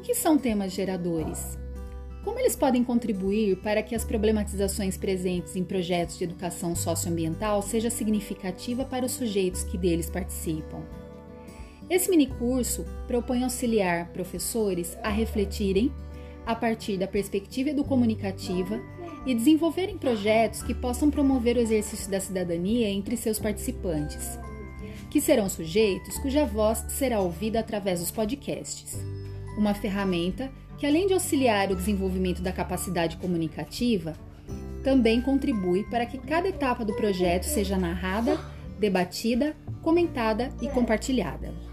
que são temas geradores? Como eles podem contribuir para que as problematizações presentes em projetos de educação socioambiental seja significativa para os sujeitos que deles participam? Esse minicurso propõe auxiliar professores a refletirem a partir da perspectiva educomunicativa e desenvolverem projetos que possam promover o exercício da cidadania entre seus participantes, que serão sujeitos cuja voz será ouvida através dos podcasts, uma ferramenta que, além de auxiliar o desenvolvimento da capacidade comunicativa, também contribui para que cada etapa do projeto seja narrada, debatida, comentada e compartilhada.